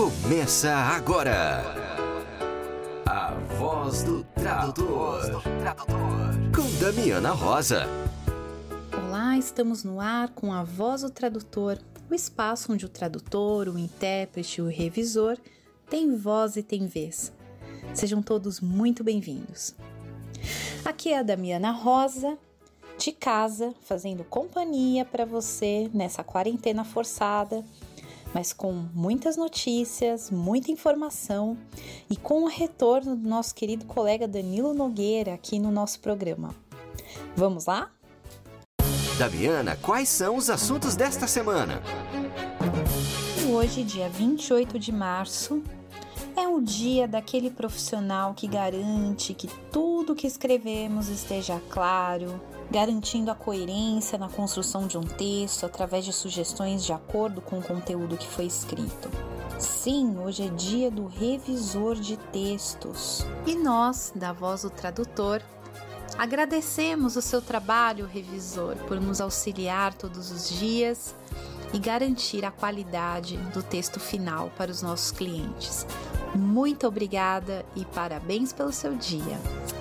Começa agora. A voz do tradutor. Com Damiana Rosa. Olá, estamos no ar com a voz do tradutor, o espaço onde o tradutor, o intérprete o revisor têm voz e têm vez. Sejam todos muito bem-vindos. Aqui é a Damiana Rosa, de casa, fazendo companhia para você nessa quarentena forçada mas com muitas notícias, muita informação e com o retorno do nosso querido colega Danilo Nogueira aqui no nosso programa. Vamos lá? Daviana, quais são os assuntos desta semana? Hoje, dia 28 de março, é o dia daquele profissional que garante que tudo que escrevemos esteja claro, garantindo a coerência na construção de um texto através de sugestões de acordo com o conteúdo que foi escrito. Sim, hoje é dia do revisor de textos. E nós, da Voz do Tradutor, agradecemos o seu trabalho, revisor, por nos auxiliar todos os dias e garantir a qualidade do texto final para os nossos clientes. Muito obrigada e parabéns pelo seu dia!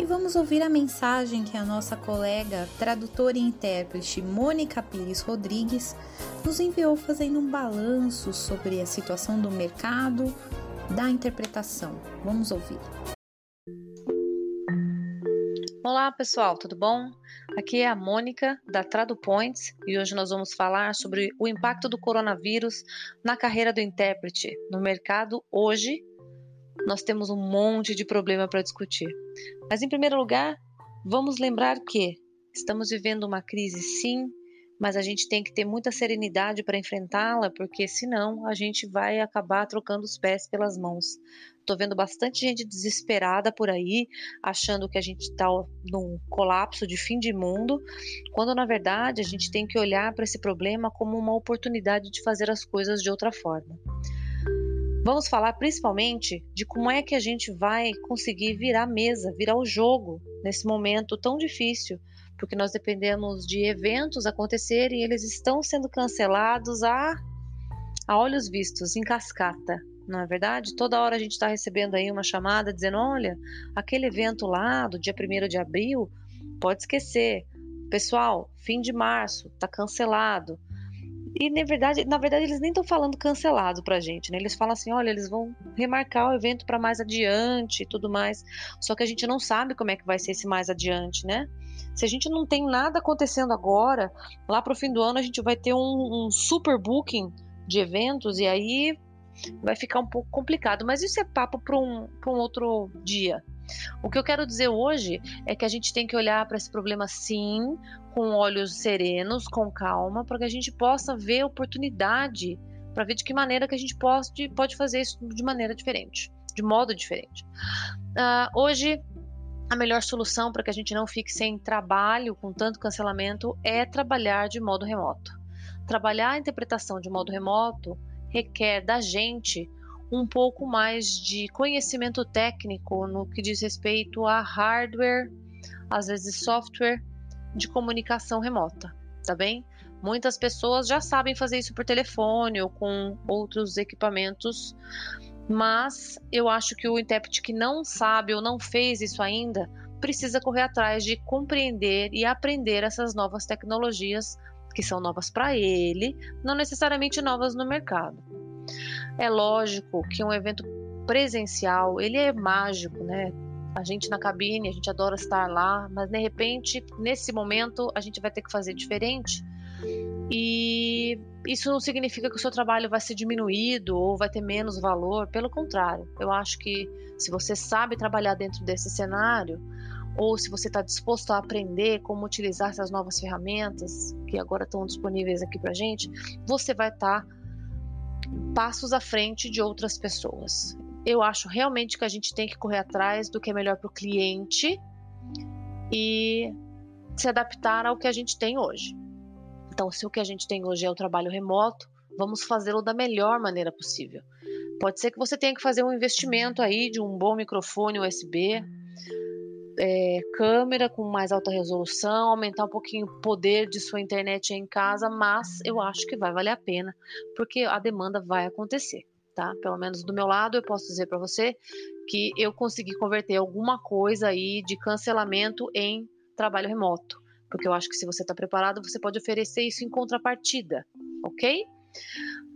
E vamos ouvir a mensagem que a nossa colega, tradutora e intérprete Mônica Pires Rodrigues nos enviou fazendo um balanço sobre a situação do mercado da interpretação. Vamos ouvir. Olá pessoal, tudo bom? Aqui é a Mônica da TraduPoints e hoje nós vamos falar sobre o impacto do coronavírus na carreira do intérprete no mercado hoje nós temos um monte de problema para discutir. Mas, em primeiro lugar, vamos lembrar que estamos vivendo uma crise, sim, mas a gente tem que ter muita serenidade para enfrentá-la, porque senão a gente vai acabar trocando os pés pelas mãos. Estou vendo bastante gente desesperada por aí, achando que a gente está num colapso de fim de mundo, quando na verdade a gente tem que olhar para esse problema como uma oportunidade de fazer as coisas de outra forma. Vamos falar principalmente de como é que a gente vai conseguir virar a mesa, virar o jogo nesse momento tão difícil, porque nós dependemos de eventos acontecerem e eles estão sendo cancelados a, a olhos vistos, em cascata. Não é verdade? Toda hora a gente está recebendo aí uma chamada dizendo: olha, aquele evento lá do dia 1 de abril, pode esquecer. Pessoal, fim de março, está cancelado. E na verdade, na verdade eles nem estão falando cancelado pra gente, né? Eles falam assim, olha, eles vão remarcar o evento para mais adiante e tudo mais. Só que a gente não sabe como é que vai ser esse mais adiante, né? Se a gente não tem nada acontecendo agora, lá pro fim do ano a gente vai ter um, um super booking de eventos e aí vai ficar um pouco complicado. Mas isso é papo para um, um outro dia. O que eu quero dizer hoje é que a gente tem que olhar para esse problema sim, com olhos serenos, com calma, para que a gente possa ver oportunidade, para ver de que maneira que a gente pode, pode fazer isso de maneira diferente, de modo diferente. Uh, hoje a melhor solução para que a gente não fique sem trabalho, com tanto cancelamento, é trabalhar de modo remoto. Trabalhar a interpretação de modo remoto requer da gente um pouco mais de conhecimento técnico no que diz respeito a hardware, às vezes software de comunicação remota, tá bem? Muitas pessoas já sabem fazer isso por telefone ou com outros equipamentos, mas eu acho que o intérprete que não sabe ou não fez isso ainda precisa correr atrás de compreender e aprender essas novas tecnologias que são novas para ele, não necessariamente novas no mercado. É lógico que um evento presencial, ele é mágico, né? A gente na cabine, a gente adora estar lá, mas de repente, nesse momento, a gente vai ter que fazer diferente. E isso não significa que o seu trabalho vai ser diminuído ou vai ter menos valor, pelo contrário. Eu acho que se você sabe trabalhar dentro desse cenário, ou se você está disposto a aprender como utilizar essas novas ferramentas que agora estão disponíveis aqui para gente, você vai estar tá passos à frente de outras pessoas. Eu acho realmente que a gente tem que correr atrás do que é melhor para o cliente e se adaptar ao que a gente tem hoje. Então, se o que a gente tem hoje é o trabalho remoto, vamos fazê-lo da melhor maneira possível. Pode ser que você tenha que fazer um investimento aí de um bom microfone USB. É, câmera com mais alta resolução, aumentar um pouquinho o poder de sua internet em casa, mas eu acho que vai valer a pena, porque a demanda vai acontecer. Tá? Pelo menos do meu lado, eu posso dizer para você que eu consegui converter alguma coisa aí de cancelamento em trabalho remoto, porque eu acho que se você está preparado, você pode oferecer isso em contrapartida, ok?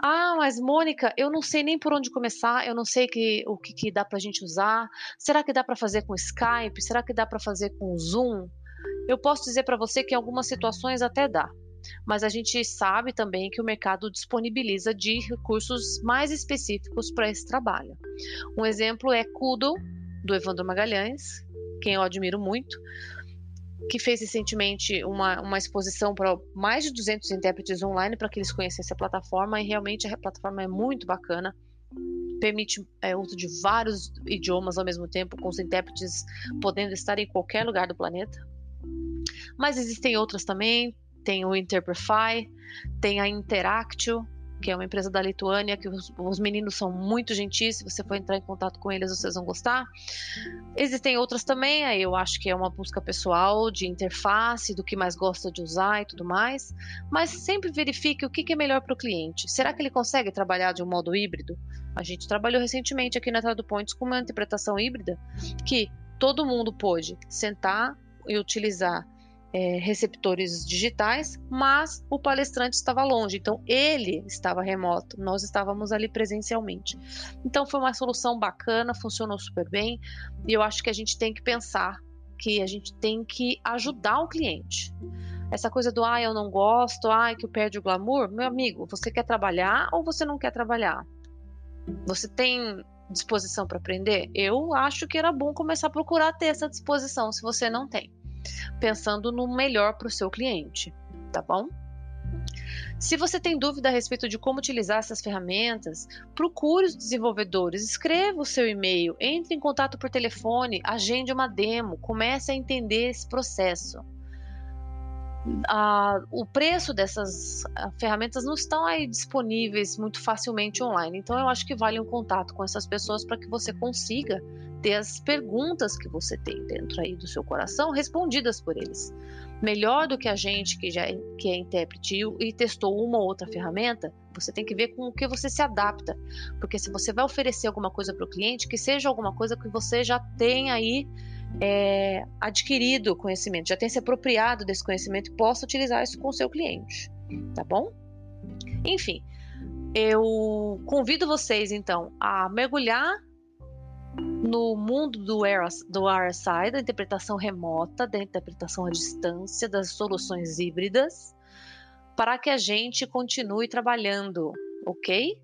Ah, mas Mônica, eu não sei nem por onde começar, eu não sei que, o que, que dá para a gente usar. Será que dá para fazer com Skype? Será que dá para fazer com Zoom? Eu posso dizer para você que em algumas situações até dá, mas a gente sabe também que o mercado disponibiliza de recursos mais específicos para esse trabalho. Um exemplo é Kudo, do Evandro Magalhães, quem eu admiro muito que fez recentemente uma, uma exposição para mais de 200 intérpretes online para que eles conhecessem a plataforma e realmente a plataforma é muito bacana. Permite é, uso de vários idiomas ao mesmo tempo, com os intérpretes podendo estar em qualquer lugar do planeta. Mas existem outras também, tem o Interprefy, tem a Interactio, que é uma empresa da Lituânia, que os, os, meninos são muito gentis. Se você for entrar em contato com eles, vocês vão gostar. Existem outras também, aí eu acho que é uma busca pessoal de interface, do que mais gosta de usar e tudo mais. Mas sempre verifique o que, que é melhor para o cliente. Será que ele consegue trabalhar de um modo híbrido? A gente trabalhou recentemente aqui na TraduPoints com uma interpretação híbrida que todo mundo pôde sentar e utilizar é, receptores digitais, mas o palestrante estava longe, então ele estava remoto, nós estávamos ali presencialmente. Então foi uma solução bacana, funcionou super bem, e eu acho que a gente tem que pensar que a gente tem que ajudar o cliente. Essa coisa do ah, eu não gosto, ah, que perde o glamour, meu amigo, você quer trabalhar ou você não quer trabalhar? Você tem disposição para aprender? Eu acho que era bom começar a procurar ter essa disposição, se você não tem pensando no melhor para o seu cliente, tá bom? Se você tem dúvida a respeito de como utilizar essas ferramentas, procure os desenvolvedores, escreva o seu e-mail, entre em contato por telefone, agende uma demo, comece a entender esse processo a, o preço dessas ferramentas não estão aí disponíveis muito facilmente online. Então eu acho que vale um contato com essas pessoas para que você consiga ter as perguntas que você tem dentro aí do seu coração respondidas por eles. Melhor do que a gente que já é, que é intérprete e testou uma ou outra ferramenta, você tem que ver com o que você se adapta. Porque se você vai oferecer alguma coisa para o cliente, que seja alguma coisa que você já tem aí é, adquirido conhecimento, já tem se apropriado desse conhecimento e possa utilizar isso com o seu cliente, tá bom? Enfim, eu convido vocês então a mergulhar no mundo do, RSI, da interpretação remota, da interpretação à distância, das soluções híbridas, para que a gente continue trabalhando, ok?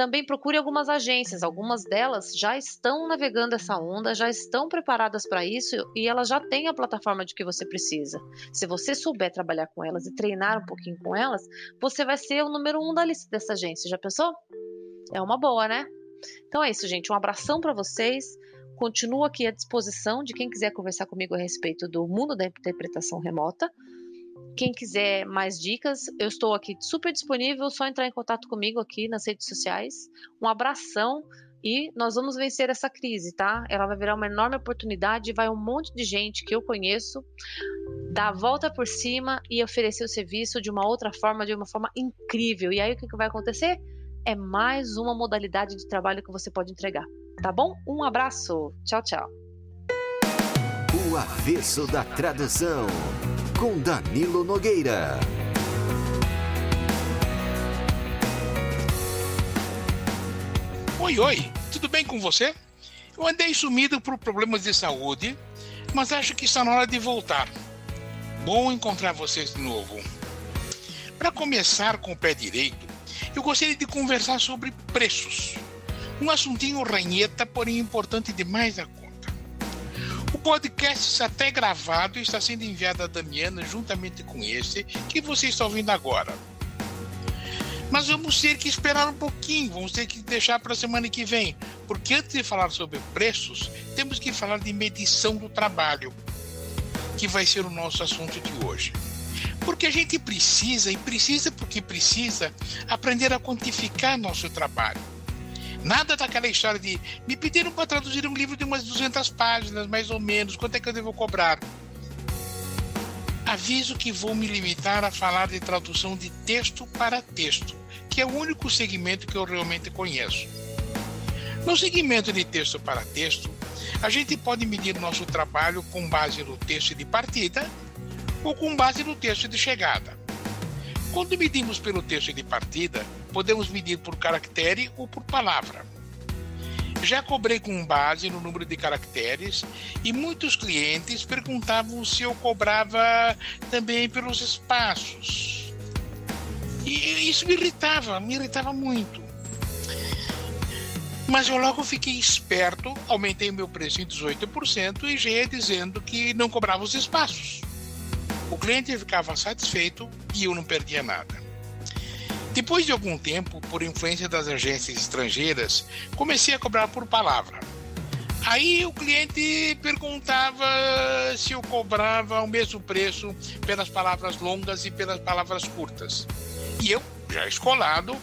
também procure algumas agências. Algumas delas já estão navegando essa onda, já estão preparadas para isso e elas já têm a plataforma de que você precisa. Se você souber trabalhar com elas e treinar um pouquinho com elas, você vai ser o número um da lista dessa agência. Já pensou? É uma boa, né? Então é isso, gente. Um abração para vocês. Continuo aqui à disposição de quem quiser conversar comigo a respeito do mundo da interpretação remota. Quem quiser mais dicas, eu estou aqui super disponível, só entrar em contato comigo aqui nas redes sociais. Um abração e nós vamos vencer essa crise, tá? Ela vai virar uma enorme oportunidade, vai um monte de gente que eu conheço dar a volta por cima e oferecer o serviço de uma outra forma, de uma forma incrível. E aí o que, que vai acontecer? É mais uma modalidade de trabalho que você pode entregar, tá bom? Um abraço, tchau, tchau. O avesso da tradução com Danilo Nogueira. Oi, oi, tudo bem com você? Eu andei sumido por problemas de saúde, mas acho que está na hora de voltar. Bom encontrar vocês de novo. Para começar com o pé direito, eu gostaria de conversar sobre preços. Um assuntinho ranheta, porém importante demais a podcast está até gravado e está sendo enviado a Damiana juntamente com esse que você está ouvindo agora. Mas vamos ter que esperar um pouquinho, vamos ter que deixar para a semana que vem, porque antes de falar sobre preços, temos que falar de medição do trabalho, que vai ser o nosso assunto de hoje. Porque a gente precisa, e precisa porque precisa, aprender a quantificar nosso trabalho. Nada daquela história de me pediram para traduzir um livro de umas 200 páginas, mais ou menos, quanto é que eu devo cobrar? Aviso que vou me limitar a falar de tradução de texto para texto, que é o único segmento que eu realmente conheço. No segmento de texto para texto, a gente pode medir nosso trabalho com base no texto de partida ou com base no texto de chegada. Quando medimos pelo texto de partida, podemos medir por caractere ou por palavra. Já cobrei com base no número de caracteres e muitos clientes perguntavam se eu cobrava também pelos espaços. E isso me irritava, me irritava muito. Mas eu logo fiquei esperto, aumentei meu preço em 18% e já ia dizendo que não cobrava os espaços. O cliente ficava satisfeito e eu não perdia nada. Depois de algum tempo, por influência das agências estrangeiras, comecei a cobrar por palavra. Aí o cliente perguntava se eu cobrava o mesmo preço pelas palavras longas e pelas palavras curtas. E eu, já escolado,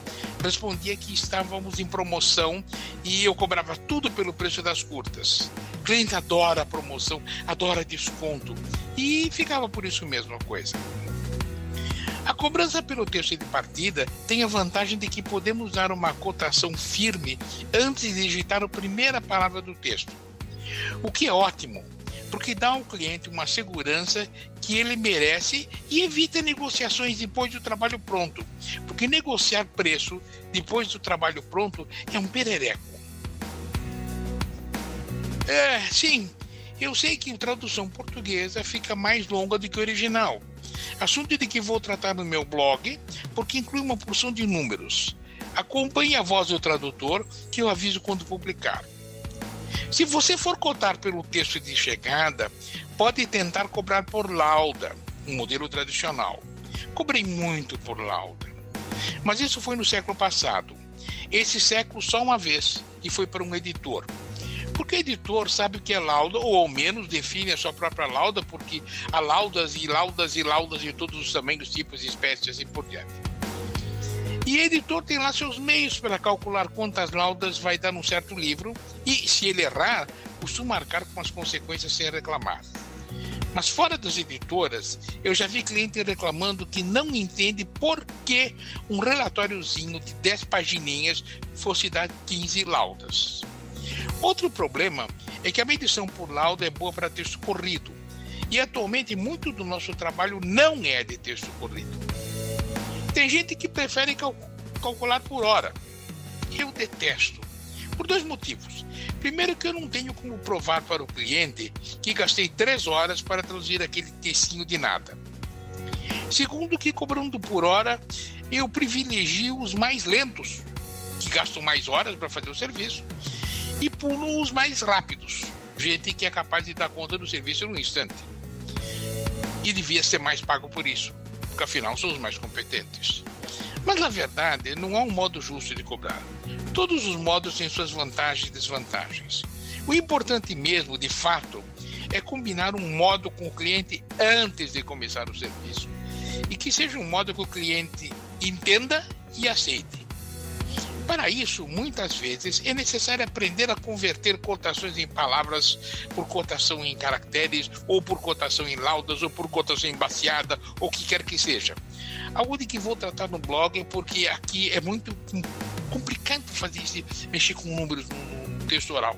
respondia que estávamos em promoção e eu cobrava tudo pelo preço das curtas. O cliente adora promoção, adora desconto e ficava por isso mesmo a coisa. A cobrança pelo texto de partida tem a vantagem de que podemos dar uma cotação firme antes de digitar a primeira palavra do texto, o que é ótimo, porque dá ao cliente uma segurança que ele merece e evita negociações depois do trabalho pronto, porque negociar preço depois do trabalho pronto é um perereco. É, sim, eu sei que a tradução portuguesa fica mais longa do que o original Assunto de que vou tratar no meu blog, porque inclui uma porção de números. Acompanhe a voz do tradutor, que eu aviso quando publicar. Se você for cotar pelo texto de chegada, pode tentar cobrar por lauda, um modelo tradicional. Cobrei muito por lauda. Mas isso foi no século passado. Esse século só uma vez, e foi para um editor. Porque o editor sabe o que é lauda, ou ao menos define a sua própria lauda, porque há laudas e laudas e laudas de todos os tamanhos, tipos, espécies e assim por diante. E o editor tem lá seus meios para calcular quantas laudas vai dar num certo livro, e se ele errar, costuma marcar com as consequências sem reclamar. Mas fora das editoras, eu já vi cliente reclamando que não entende por que um relatóriozinho de 10 pagininhas fosse dar 15 laudas. Outro problema é que a medição por laudo é boa para texto corrido. E atualmente muito do nosso trabalho não é de texto corrido. Tem gente que prefere cal calcular por hora. Eu detesto. Por dois motivos. Primeiro, que eu não tenho como provar para o cliente que gastei três horas para traduzir aquele textinho de nada. Segundo, que cobrando por hora, eu privilegio os mais lentos, que gastam mais horas para fazer o serviço, e pulo os mais rápidos, gente que é capaz de dar conta do serviço no instante. E devia ser mais pago por isso, porque afinal são os mais competentes. Mas na verdade, não há um modo justo de cobrar. Todos os modos têm suas vantagens e desvantagens. O importante mesmo, de fato, é combinar um modo com o cliente antes de começar o serviço. E que seja um modo que o cliente entenda e aceite. Para isso, muitas vezes, é necessário aprender a converter cotações em palavras por cotação em caracteres, ou por cotação em laudas, ou por cotação em baseada, ou o que quer que seja. Algo de que vou tratar no blog, porque aqui é muito complicado fazer isso, mexer com números no texto oral.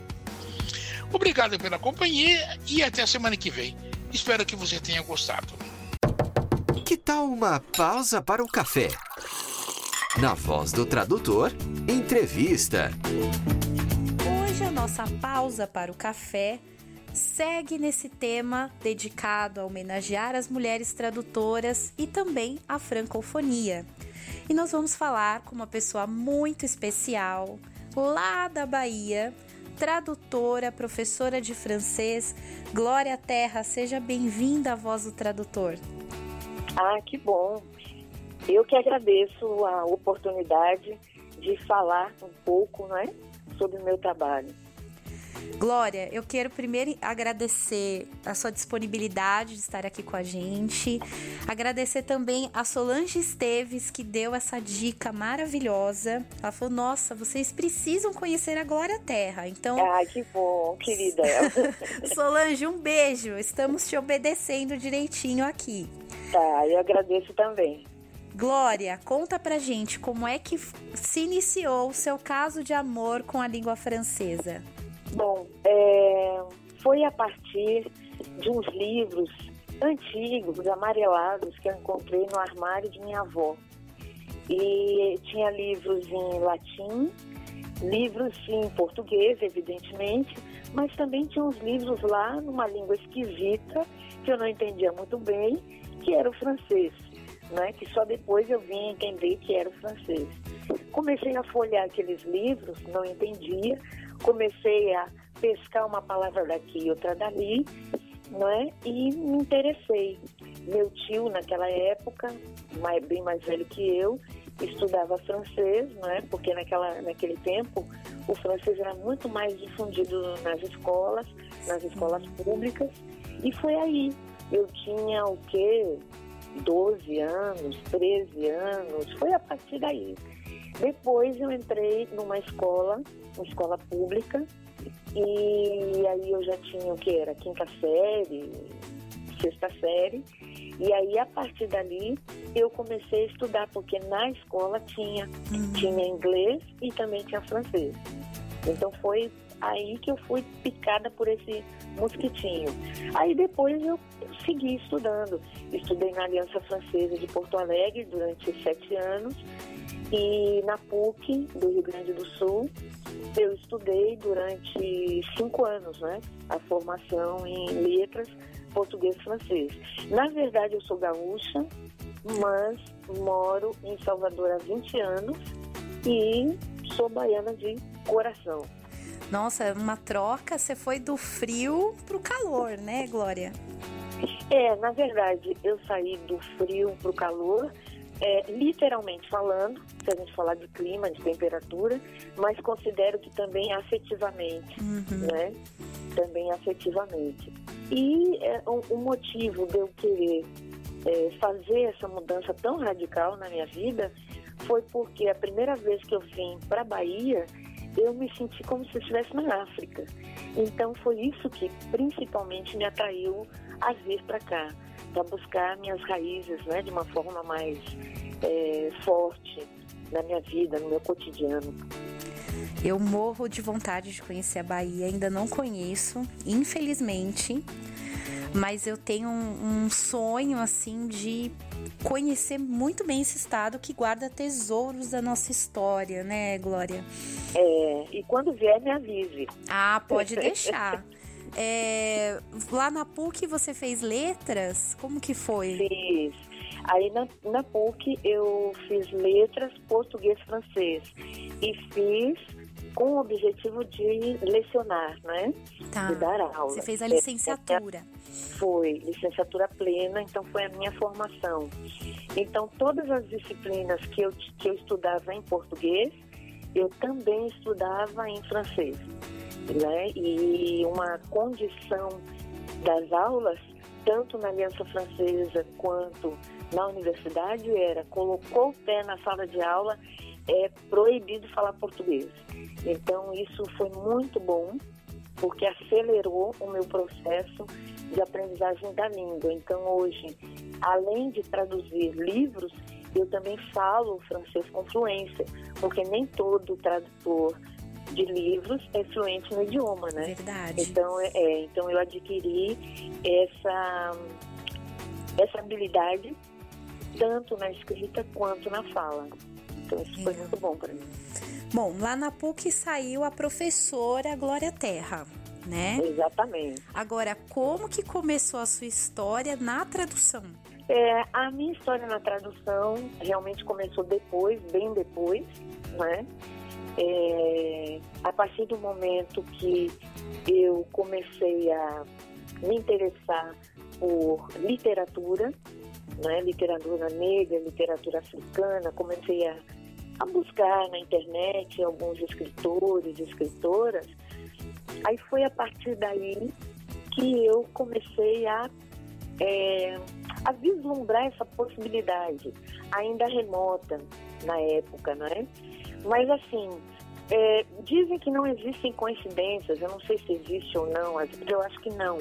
Obrigado pela companhia e até a semana que vem. Espero que você tenha gostado. Que tal uma pausa para o café? Na voz do tradutor, entrevista. Hoje a nossa pausa para o café segue nesse tema dedicado a homenagear as mulheres tradutoras e também a francofonia. E nós vamos falar com uma pessoa muito especial, lá da Bahia, tradutora, professora de francês, Glória Terra. Seja bem-vinda à Voz do Tradutor. Ah, que bom. Eu que agradeço a oportunidade de falar um pouco né, sobre o meu trabalho. Glória, eu quero primeiro agradecer a sua disponibilidade de estar aqui com a gente. Agradecer também a Solange Esteves, que deu essa dica maravilhosa. Ela falou: Nossa, vocês precisam conhecer a Glória Terra. Então. Ah, que bom, querida. Solange, um beijo. Estamos te obedecendo direitinho aqui. Tá, eu agradeço também. Glória, conta pra gente como é que se iniciou o seu caso de amor com a língua francesa. Bom, é, foi a partir de uns livros antigos, amarelados, que eu encontrei no armário de minha avó. E tinha livros em latim, livros em português, evidentemente, mas também tinha uns livros lá numa língua esquisita, que eu não entendia muito bem, que era o francês, né? que só depois eu vim entender que era o francês. Comecei a folhear aqueles livros, não entendia, comecei a pescar uma palavra daqui e outra dali, não é? E me interessei. Meu tio, naquela época, mais, bem mais velho que eu, estudava francês, não é? Porque naquela, naquele tempo o francês era muito mais difundido nas escolas, nas escolas públicas. E foi aí. Eu tinha o quê? 12 anos, 13 anos, foi a partir daí. Depois eu entrei numa escola, uma escola pública, e aí eu já tinha o que era quinta série, sexta série, e aí a partir dali eu comecei a estudar, porque na escola tinha, uhum. tinha inglês e também tinha francês. Então foi aí que eu fui picada por esse mosquitinho. Aí depois eu segui estudando. Estudei na Aliança Francesa de Porto Alegre durante sete anos e na PUC do Rio Grande do Sul eu estudei durante cinco anos, né? A formação em letras português e francês. Na verdade, eu sou gaúcha, mas moro em Salvador há 20 anos e sou baiana de coração. Nossa, é uma troca, você foi do frio pro calor, né, Glória? É, na verdade, eu saí do frio pro calor, é, literalmente falando, se a gente falar de clima, de temperatura, mas considero que também afetivamente, uhum. né? Também afetivamente. E é, um, um, motivo de eu querer é, fazer essa mudança tão radical na minha vida foi porque a primeira vez que eu vim para Bahia, eu me senti como se estivesse na África. Então foi isso que principalmente me atraiu a vir para cá, para buscar minhas raízes, né, de uma forma mais é, forte na minha vida, no meu cotidiano. Eu morro de vontade de conhecer a Bahia, ainda não conheço, infelizmente mas eu tenho um, um sonho assim de conhecer muito bem esse estado que guarda tesouros da nossa história, né, Glória? É, e quando vier, me avise. Ah, pode deixar. É, lá na PUC você fez letras? Como que foi? Fiz. Aí na, na PUC eu fiz letras português francês e fiz com o objetivo de lecionar, né? Tá. De dar aula. Você fez a licenciatura. Foi, licenciatura plena, então foi a minha formação. Então todas as disciplinas que eu, que eu estudava em português, eu também estudava em francês. Né? E uma condição das aulas, tanto na Aliança Francesa quanto na universidade, era colocou o pé na sala de aula, é proibido falar português. Então, isso foi muito bom, porque acelerou o meu processo de aprendizagem da língua. Então, hoje, além de traduzir livros, eu também falo francês com fluência, porque nem todo tradutor de livros é fluente no idioma, né? Verdade. Então, é, é então eu adquiri essa, essa habilidade tanto na escrita quanto na fala. Então, isso foi muito bom para mim. Bom, lá na PUC saiu a professora Glória Terra, né? Exatamente. Agora, como que começou a sua história na tradução? É, a minha história na tradução realmente começou depois, bem depois, né? É, a partir do momento que eu comecei a me interessar por literatura, né? literatura negra, literatura africana, comecei a a buscar na internet alguns escritores escritoras Aí foi a partir daí que eu comecei a, é, a vislumbrar essa possibilidade, ainda remota na época, não é? Mas assim, é, dizem que não existem coincidências, eu não sei se existe ou não, eu acho que não.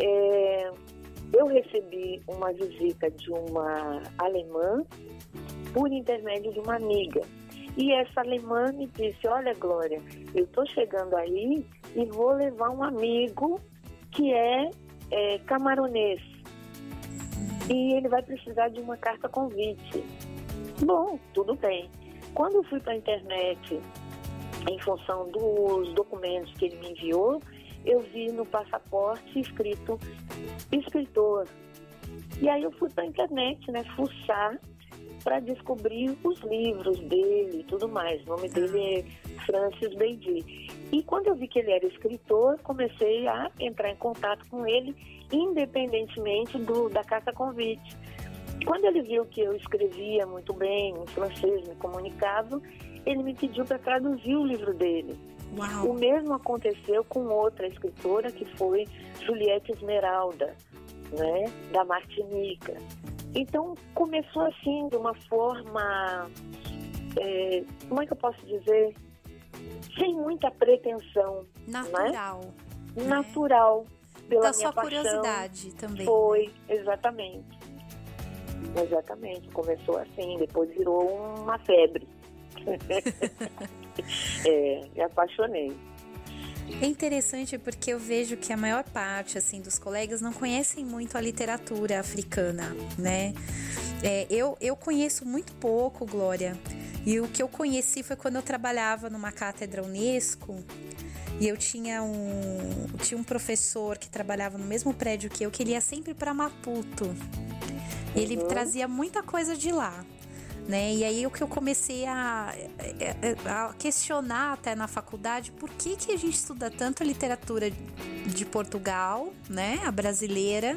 É, eu recebi uma visita de uma alemã por intermédio de uma amiga. E essa alemã me disse: Olha, Glória, eu estou chegando aí e vou levar um amigo que é, é camaronês. E ele vai precisar de uma carta convite. Bom, tudo bem. Quando eu fui para a internet, em função dos documentos que ele me enviou, eu vi no passaporte escrito escritor. E aí eu fui para a internet, né, fuçar para descobrir os livros dele e tudo mais. O nome dele é Francis Beidi. E quando eu vi que ele era escritor, comecei a entrar em contato com ele, independentemente do, da carta convite. Quando ele viu que eu escrevia muito bem em francês, me comunicava, ele me pediu para traduzir o livro dele. Uau. O mesmo aconteceu com outra escritora, que foi Juliette Esmeralda, né, da Martinica. Então, começou assim, de uma forma, é, como é que eu posso dizer? Sem muita pretensão. Natural. Né? Natural. Pela da minha sua paixão. curiosidade também. Foi, exatamente. Exatamente. Começou assim, depois virou uma febre. é, me apaixonei. É interessante porque eu vejo que a maior parte assim dos colegas não conhecem muito a literatura africana, né? É, eu, eu conheço muito pouco, Glória. E o que eu conheci foi quando eu trabalhava numa cátedra Unesco e eu tinha um, tinha um professor que trabalhava no mesmo prédio que eu, que ele ia sempre para Maputo. Ele Uhum. trazia muita coisa de lá. Né? E aí o que eu comecei a, a questionar até na faculdade, por que, que a gente estuda tanto a literatura de Portugal, né, a brasileira,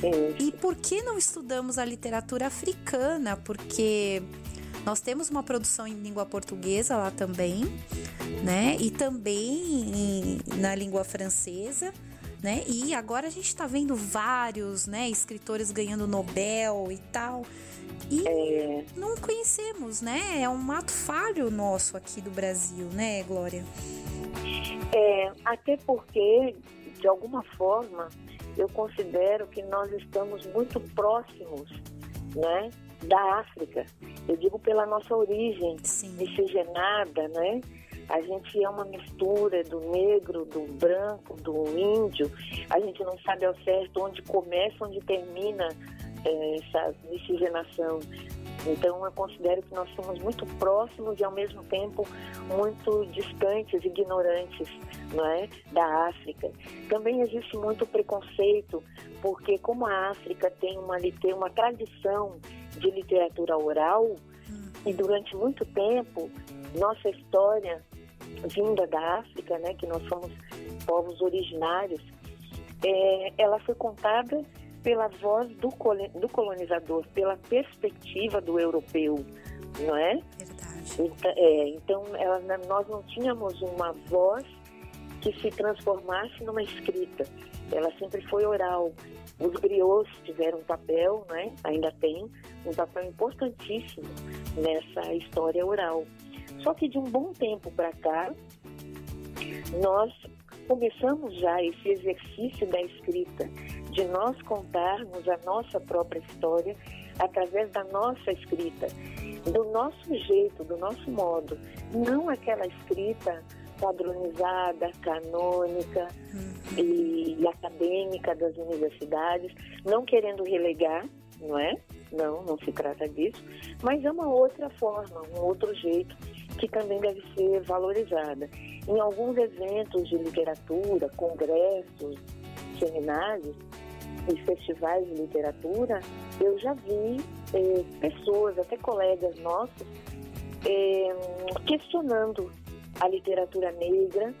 Sim. e por que não estudamos a literatura africana? Porque nós temos uma produção em língua portuguesa lá também, né? E também em- na língua francesa, né? E agora a gente está vendo vários, né, escritores ganhando Nobel e tal. E É, não conhecemos, né? É um ato falho nosso aqui do Brasil, né, Glória? É, até porque, de alguma forma, eu considero que nós estamos muito próximos né, da África. Eu digo pela nossa origem Sim. miscigenada, né? A gente é uma mistura do negro, do branco, do índio. A gente não sabe ao certo onde começa, onde termina essa miscigenação. Então, eu considero que nós somos muito próximos e, ao mesmo tempo, muito distantes, ignorantes não é? da África. Também existe muito preconceito, porque como a África tem uma, uma tradição de literatura oral, e durante muito tempo, nossa história vinda da África, né, que nós somos povos originários, é, ela foi contada pela voz do, do colonizador, pela perspectiva do europeu, não é? Verdade. Então, é, então ela- nós não tínhamos uma voz que se transformasse numa escrita. Ela sempre foi oral. Os griots tiveram um papel, né? ainda tem, um papel importantíssimo nessa história oral. Só que de um bom tempo para cá, nós começamos já esse exercício da escrita, de nós contarmos a nossa própria história através da nossa escrita, do nosso jeito, do nosso modo, não aquela escrita padronizada, canônica e, e acadêmica das universidades, não querendo relegar, não é? Não, não se trata disso, mas é uma outra forma, um outro jeito que também deve ser valorizada. Em alguns eventos de literatura, congressos, seminários e festivais de literatura, eu já vi eh, pessoas, até colegas nossos, eh, questionando a literatura negra,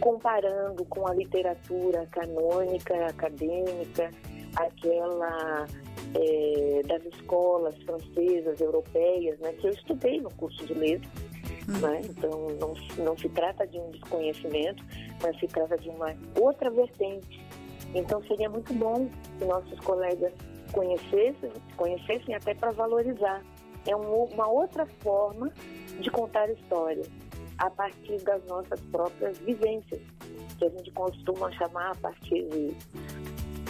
comparando com a literatura canônica, acadêmica, aquela eh, das escolas francesas, europeias, né, que eu estudei no curso de letras, Hum. Né? Então, não, não se trata de um desconhecimento, mas se trata de uma outra vertente. Então, seria muito bom que nossos colegas conhecessem, conhecessem até para valorizar. É um, uma outra forma de contar histórias a partir das nossas próprias vivências, que a gente costuma chamar a partir de,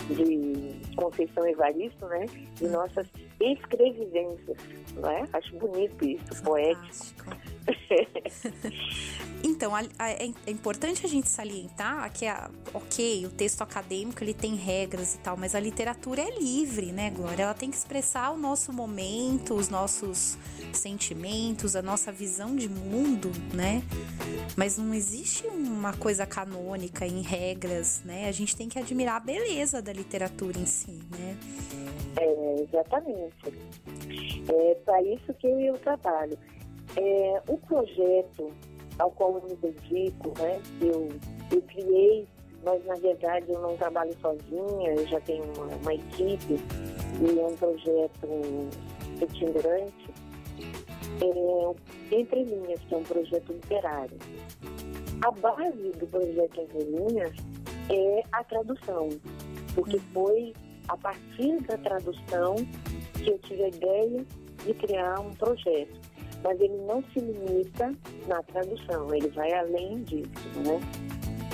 de Conceição Evaristo, né? De nossas escrevivências, não é? Acho bonito isso, Fantástico. poético. então, a, a, é, é importante a gente salientar que, a, ok, o texto acadêmico ele tem regras e tal, mas a literatura é livre, né, Glória? Ela tem que expressar o nosso momento, os nossos sentimentos, a nossa visão de mundo, né? Mas não existe uma coisa canônica em regras, né? A gente tem que admirar a beleza da literatura em si, né? É, exatamente. É para isso que eu trabalho. É, o projeto ao qual eu me dedico, né, eu, eu criei, mas na verdade eu não trabalho sozinha, eu já tenho uma, uma equipe e é um projeto itinerante, é, Entre Linhas, que é um projeto literário. A base do projeto Entre Linhas é a tradução, porque foi a partir da tradução que eu tive a ideia de criar um projeto mas ele não se limita na tradução, ele vai além disso, né?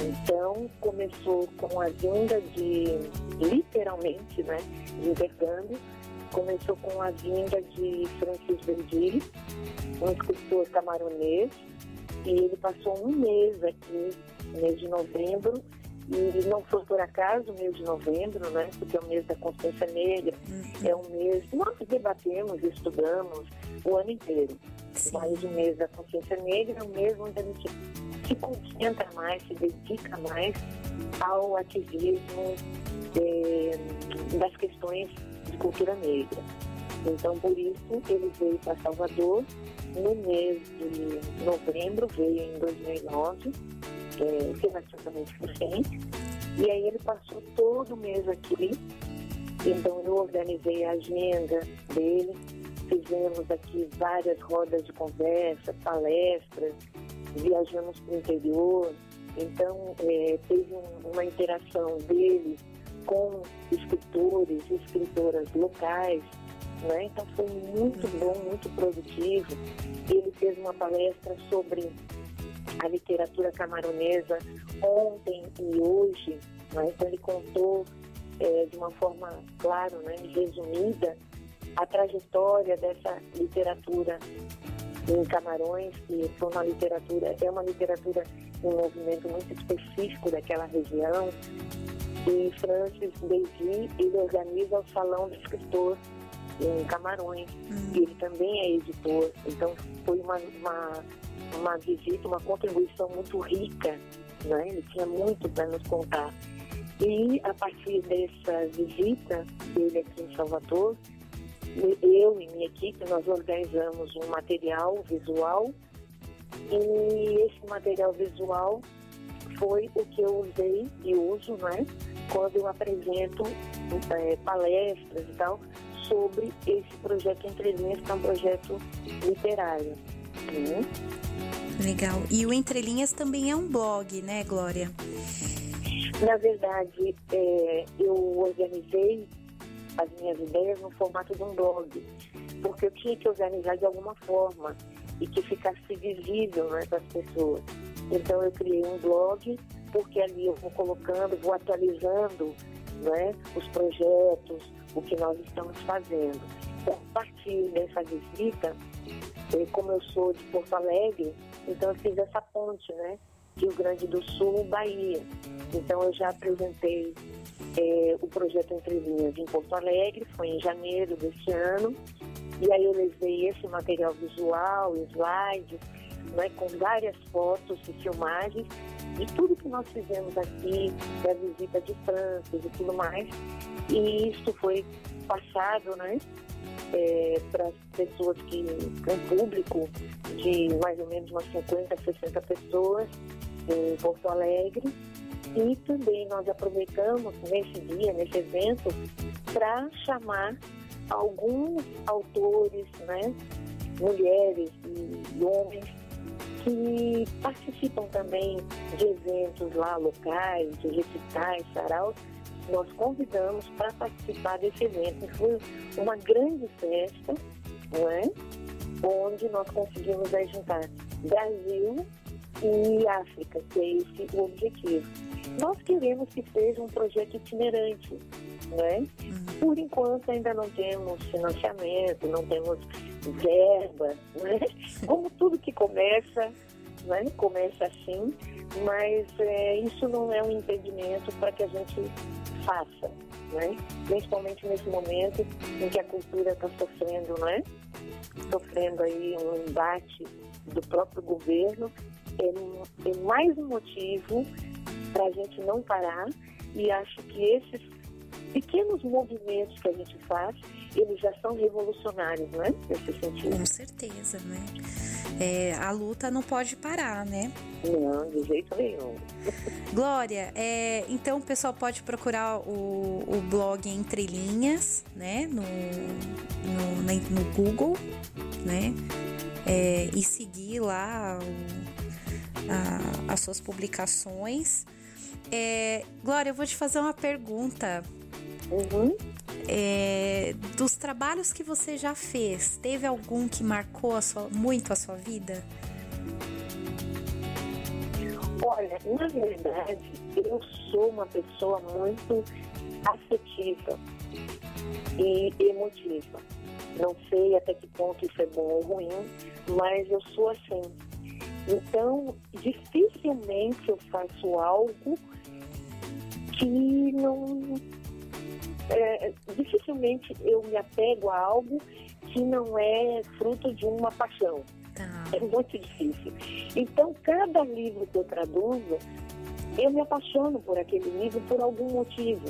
Então, começou com a vinda de, literalmente, né, de intercâmbio, começou com a vinda de Francis Verdilli, um escritor camaronês, e ele passou um mês aqui, mês de novembro, e não foi por acaso o mês de novembro, né? Porque é o mês da consciência negra, uhum. é um mês. Nós debatemos, estudamos o ano inteiro. Sim. Mas o mês da consciência negra é o mês onde a gente se concentra mais, se dedica mais ao ativismo eh, das questões de cultura negra. Então, por isso, ele veio para Salvador no mês de novembro, veio em 2009 é, relativamente recente. E aí ele passou todo mês aqui. Então eu organizei a agenda dele, fizemos aqui várias rodas de conversa, palestras, viajamos para o interior. Então é, teve um, uma interação dele com escritores e escritoras locais. Né? Então foi muito bom, muito produtivo. Ele fez uma palestra sobre a literatura camaronesa ontem e hoje. Né? Então ele contou é, de uma forma, claro, né, resumida, a trajetória dessa literatura em Camarões, que foi uma literatura, é uma literatura um movimento muito específico daquela região. E Francis Beiji, ele organiza o Salão do Escritor em Camarões. Hum. Ele também é editor. Então foi uma, uma uma visita, uma contribuição muito rica, né? ele tinha muito para nos contar. E a partir dessa visita dele aqui em Salvador, eu e minha equipe, nós organizamos um material visual e esse material visual foi o que eu usei e uso, né, quando eu apresento é, palestras e tal sobre esse projeto Entre Linhas, que é um projeto literário. Né? Legal. E o Entre Linhas também é um blog, né, Glória? Na verdade, é, eu organizei as minhas ideias no formato de um blog, porque eu tinha que organizar de alguma forma e que ficasse visível né, para as pessoas. Então eu criei um blog, porque ali eu vou colocando, vou atualizando né, os projetos, o que nós estamos fazendo. Então, a partir dessa visita, como eu sou de Porto Alegre, então eu fiz essa ponte, né? Rio Grande do Sul, Bahia. Então eu já apresentei é, o projeto Entre Linhas em Porto Alegre, foi em janeiro desse ano. E aí eu levei esse material visual, slides, né, com várias fotos e filmagens de tudo que nós fizemos aqui, da visita de França e tudo mais. E isso foi passado, né, é, para as pessoas que, um público de mais ou menos umas 50, 60 pessoas em Porto Alegre. E também nós aproveitamos nesse dia, nesse evento, para chamar alguns autores, né, mulheres e homens que participam também de eventos lá locais, de recitais, saraus, nós convidamos para participar desse evento. Foi uma grande festa, não é? onde nós conseguimos juntar Brasil e África, que é esse o objetivo. Nós queremos que seja um projeto itinerante, né? Por enquanto ainda não temos financiamento, não temos verba, né? Como tudo que começa, né? Começa assim, mas é, isso não é um impedimento para que a gente faça, né? Principalmente nesse momento em que a cultura está sofrendo, né? Sofrendo aí um embate do próprio governo, é, é mais um motivo para a gente não parar e acho que esses pequenos movimentos que a gente faz, eles já são revolucionários, né? Nesse sentido. Com certeza, né? É, a luta não pode parar, né? Não, de jeito nenhum. Glória, é, então o pessoal pode procurar o, o blog Entre Linhas, né? No, no, no Google, né? É, e seguir lá o, a, as suas publicações. É, Glória, eu vou te fazer uma pergunta. Uhum. É, dos trabalhos que você já fez, teve algum que marcou a sua, muito a sua vida? Olha, na verdade, eu sou uma pessoa muito afetiva e emotiva. Não sei até que ponto isso é bom ou ruim, mas eu sou assim. Então, dificilmente eu faço algo que não. É, dificilmente eu me apego a algo que não é fruto de uma paixão. Tá. É muito difícil. Então, cada livro que eu traduzo, eu me apaixono por aquele livro por algum motivo,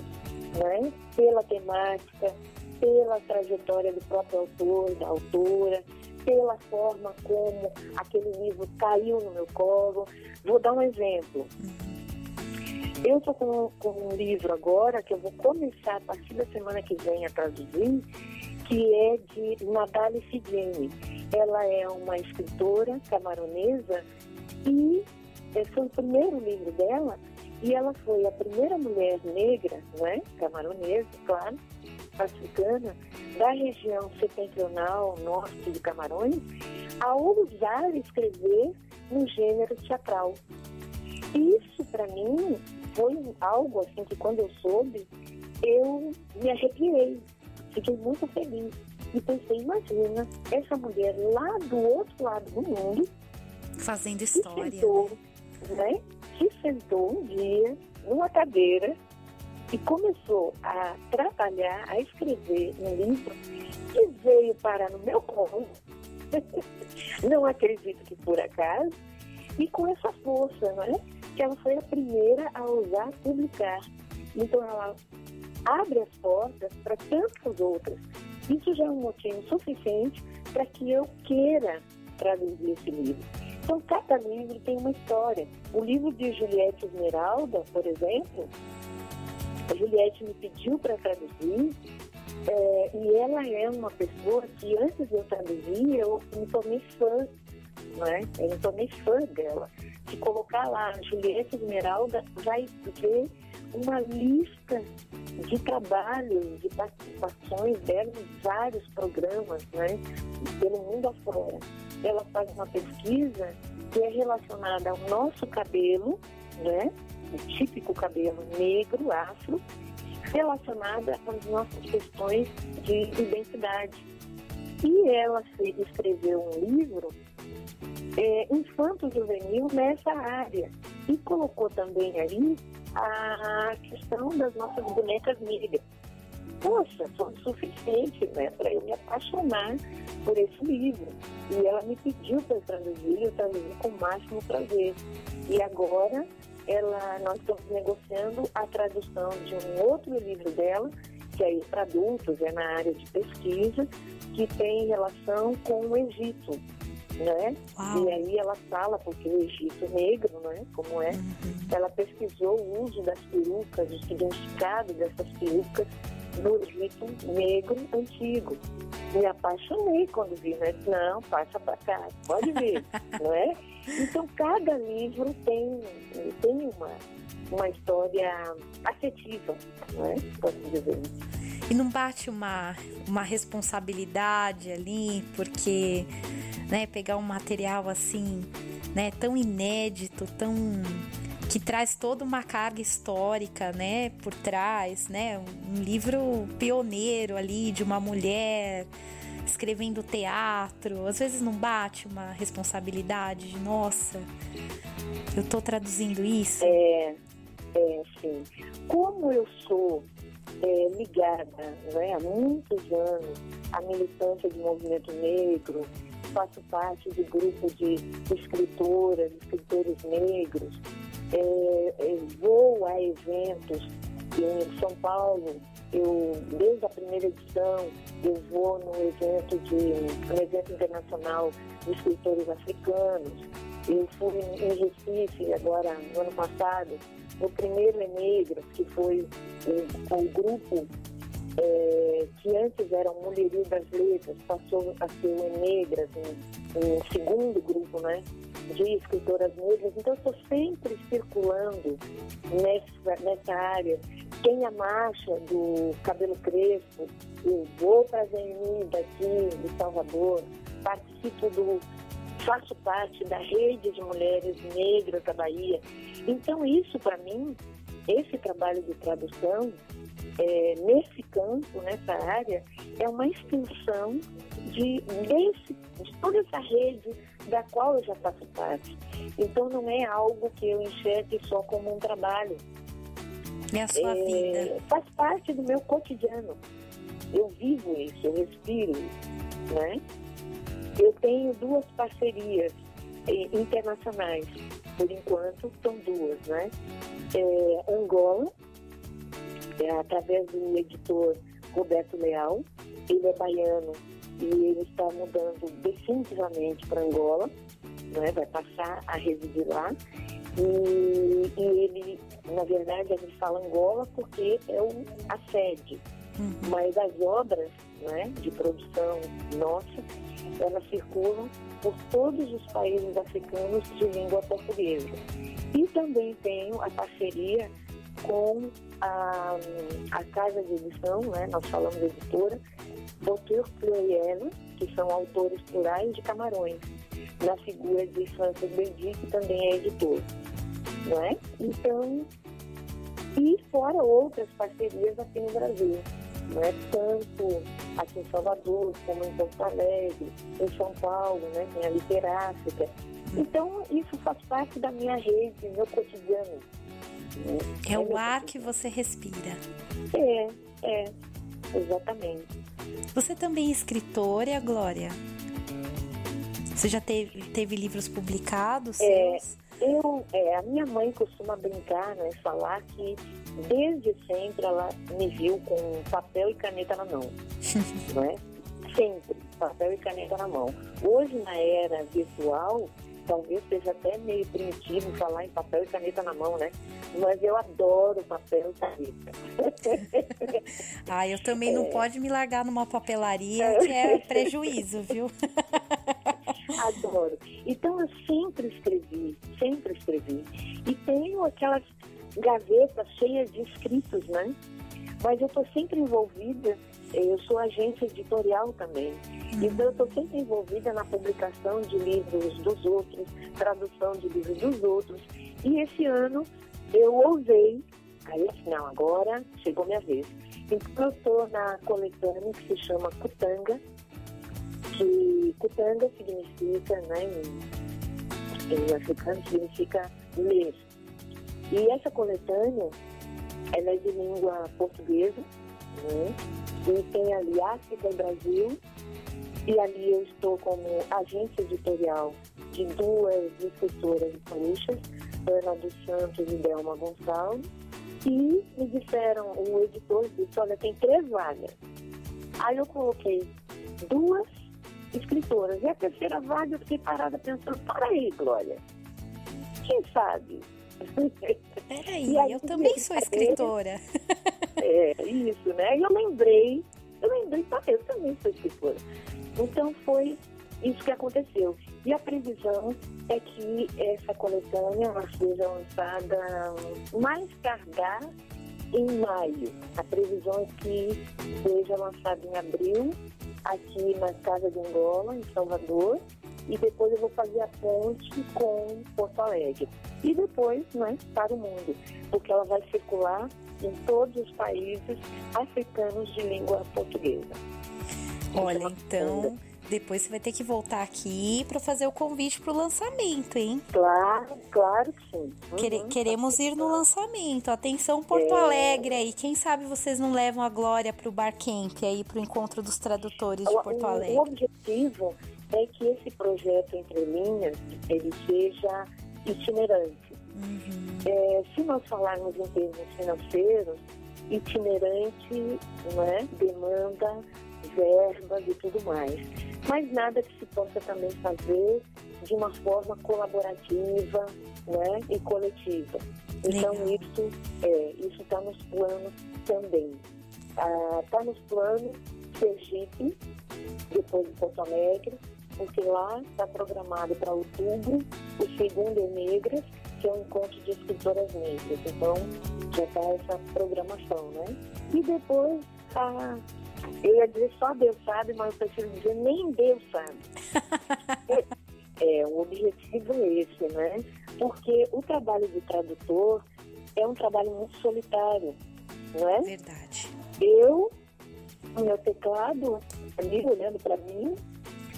né? Pela temática, pela trajetória do próprio autor, da autora, pela forma como aquele livro caiu no meu colo. Vou dar um exemplo. Eu estou com, com, um livro agora que eu vou começar a partir da semana que vem a traduzir, que é de Natalie Fidini. Ela é uma escritora camaronesa e foi o primeiro livro dela e ela foi a primeira mulher negra, não é? Camaronesa, claro, africana, da região setentrional norte de Camarões, a ousar escrever no gênero teatral. Isso, para mim, foi algo assim que quando eu soube, eu me arrepiei, fiquei muito feliz. E pensei, imagina, essa mulher lá do outro lado do mundo. Fazendo história. Que sentou, né? né? Que sentou um dia numa cadeira e começou a trabalhar, a escrever um livro que veio parar no meu colo. Não acredito que por acaso. E com essa força, não é? Que ela foi a primeira a usar publicar. Então ela abre as portas para tantas outras. Isso já é um motivo suficiente para que eu queira traduzir esse livro. Então, cada livro tem uma história. O livro de Juliette Esmeralda, por exemplo, a Juliette me pediu para traduzir é, e ela é uma pessoa que antes de eu traduzir eu me tornei fã, né? Eu me tornei fã dela. Se colocar lá, Juliette Esmeralda vai ver uma lista de trabalhos, de participações dela em vários programas, né? Pelo mundo afora. Ela faz uma pesquisa que é relacionada ao nosso cabelo, né? o típico cabelo negro, afro, relacionada às nossas questões de identidade. E ela escreveu um livro é, infanto-juvenil nessa área e colocou também ali a questão das nossas bonecas negras. Poxa, foi suficiente né, para eu me apaixonar por esse livro. E ela me pediu para traduzir, eu traduzi com o máximo prazer. E agora ela, nós estamos negociando a tradução de um outro livro dela, que é para adultos, é na área de pesquisa, que tem relação com o Egito. Né? E aí ela fala, porque o Egito negro, né, como é, uhum. ela pesquisou o uso das perucas, o significado dessas perucas no Egito negro antigo. me apaixonei quando vi, né? Não, passa para cá, pode ver, não é? Então, cada livro tem, tem uma, uma história afetiva, não é? Posso dizer E não bate uma, uma responsabilidade ali, porque né, pegar um material assim, né, tão inédito, tão que traz toda uma carga histórica, né, por trás, né, um livro pioneiro ali de uma mulher escrevendo teatro, às vezes não bate uma responsabilidade de nossa, eu tô traduzindo isso. É, é sim. Como eu sou é, ligada né, há muitos anos à militância do movimento negro, faço parte de grupo de escritoras, escritores negros, é, é, vou a eventos em São Paulo, eu, desde a primeira edição, eu vou no evento de um evento internacional de escritores africanos. Eu fui em Recife agora no ano passado, no primeiro Enegras, que foi o, o grupo é, que antes era o Mulherio das Letras, passou a ser o Enegras, um, um segundo grupo, né? de escritoras negras, então estou sempre circulando nessa, nessa área. Tem a marcha do cabelo crespo, eu vou para a avenida aqui de Salvador, participo do. Faço parte da rede de mulheres negras da Bahia. Então isso para mim, esse trabalho de tradução, é, nesse campo, nessa área, é uma extensão de, desse, de toda essa rede da qual eu já faço parte. Então não é algo que eu enxergue só como um trabalho. É a sua é, vida. Faz parte do meu cotidiano. Eu vivo isso, eu respiro isso, né? Eu tenho duas parcerias eh, internacionais, por enquanto são duas, né? É, Angola, é, através do editor Roberto Leal, ele é baiano e ele está mudando definitivamente para Angola, né? vai passar a residir lá. E, e, ele, na verdade, a gente fala Angola porque é o, a sede, uhum. mas as obras né, de produção nossa, elas circulam por todos os países africanos de língua portuguesa. E também tenho a parceria com a, a casa de edição, né, nós falamos editora, Botur Pluriel, que são autores plurais de Camarões, na figura de Francis Bendy, que também é editor. Não é? Então, e fora outras parcerias aqui no Brasil. Não é? Tanto aqui em Salvador, como em Porto Alegre, em São Paulo, né? tem a Literáfica. Então, isso faz parte da minha rede, meu cotidiano. É, é o ar que você respira. É, é, exatamente. Você também é escritora, Glória? Você já teve, teve livros publicados? É, eu, é, a minha mãe costuma brincar, né, falar que desde sempre ela me viu com papel e caneta na mão, não é? Sempre, papel e caneta na mão. Hoje, na era virtual, talvez seja até meio primitivo falar em papel e caneta na mão, né? Mas eu adoro papel e caneta. ah, eu também é. não pode me largar numa papelaria que é prejuízo, viu? Adoro. Então eu sempre escrevi, sempre escrevi. E tenho aquelas gavetas cheias de escritos, né? Mas eu estou sempre envolvida eu sou agente editorial também. Uhum. Então, eu estou sempre envolvida na publicação de livros dos outros, tradução de livros dos outros. E esse ano eu ousei, aí não, agora chegou minha vez. Então, eu estou na coletânea que se chama Cutanga, que Cutanga significa, né, em, em africano, significa ler. E essa coletânea, ela é de língua portuguesa, né? E tem ali África e Brasil, e ali eu estou como agência editorial de duas escritoras gaúchas, Ana dos Santos e Delma Gonçalves, e me disseram, o editor disse, olha, tem três vagas. Aí eu coloquei duas escritoras, e a terceira vaga eu fiquei parada pensando, para aí, Glória, quem sabe? Peraí, aí, eu também sou escritora. É, isso, né? E eu lembrei eu lembrei, tá, eu também sou escritora. Então foi isso que aconteceu. E a previsão é que essa coletânea ela seja lançada mais tardar em maio. A previsão é que seja lançada em abril, aqui na Casa de Angola, em Salvador, e depois eu vou fazer a ponte com Porto Alegre. E depois, né, para o mundo, porque ela vai circular em todos os países africanos de língua portuguesa. Olha, então depois você vai ter que voltar aqui para fazer o convite para o lançamento, hein? Claro, claro que sim. Uhum. Queremos ir no lançamento. Atenção, Porto é... Alegre aí. Quem sabe vocês não levam a Glória para o Barcamp aí, para o encontro dos tradutores de Porto Alegre. O objetivo é que esse projeto Entre Linhas ele seja itinerante. Uhum. É, se nós falarmos em termos financeiros, itinerante né, demanda verbas e tudo mais. Mas nada que se possa também fazer de uma forma colaborativa né, e coletiva. Então Legal. isso é, isso está nos planos também. Está ah, nos planos Sergipe, depois de Porto Alegre, porque lá está programado para outubro o segundo é Negras, que é um encontro de escritoras negras. Então já está essa programação, né? E depois a eu ia dizer só Deus sabe, mas eu prefiro dizer nem Deus sabe. é, o objetivo é esse, né? Porque o trabalho de tradutor é um trabalho muito solitário, não é? Verdade. Eu, o meu teclado, ali olhando para mim,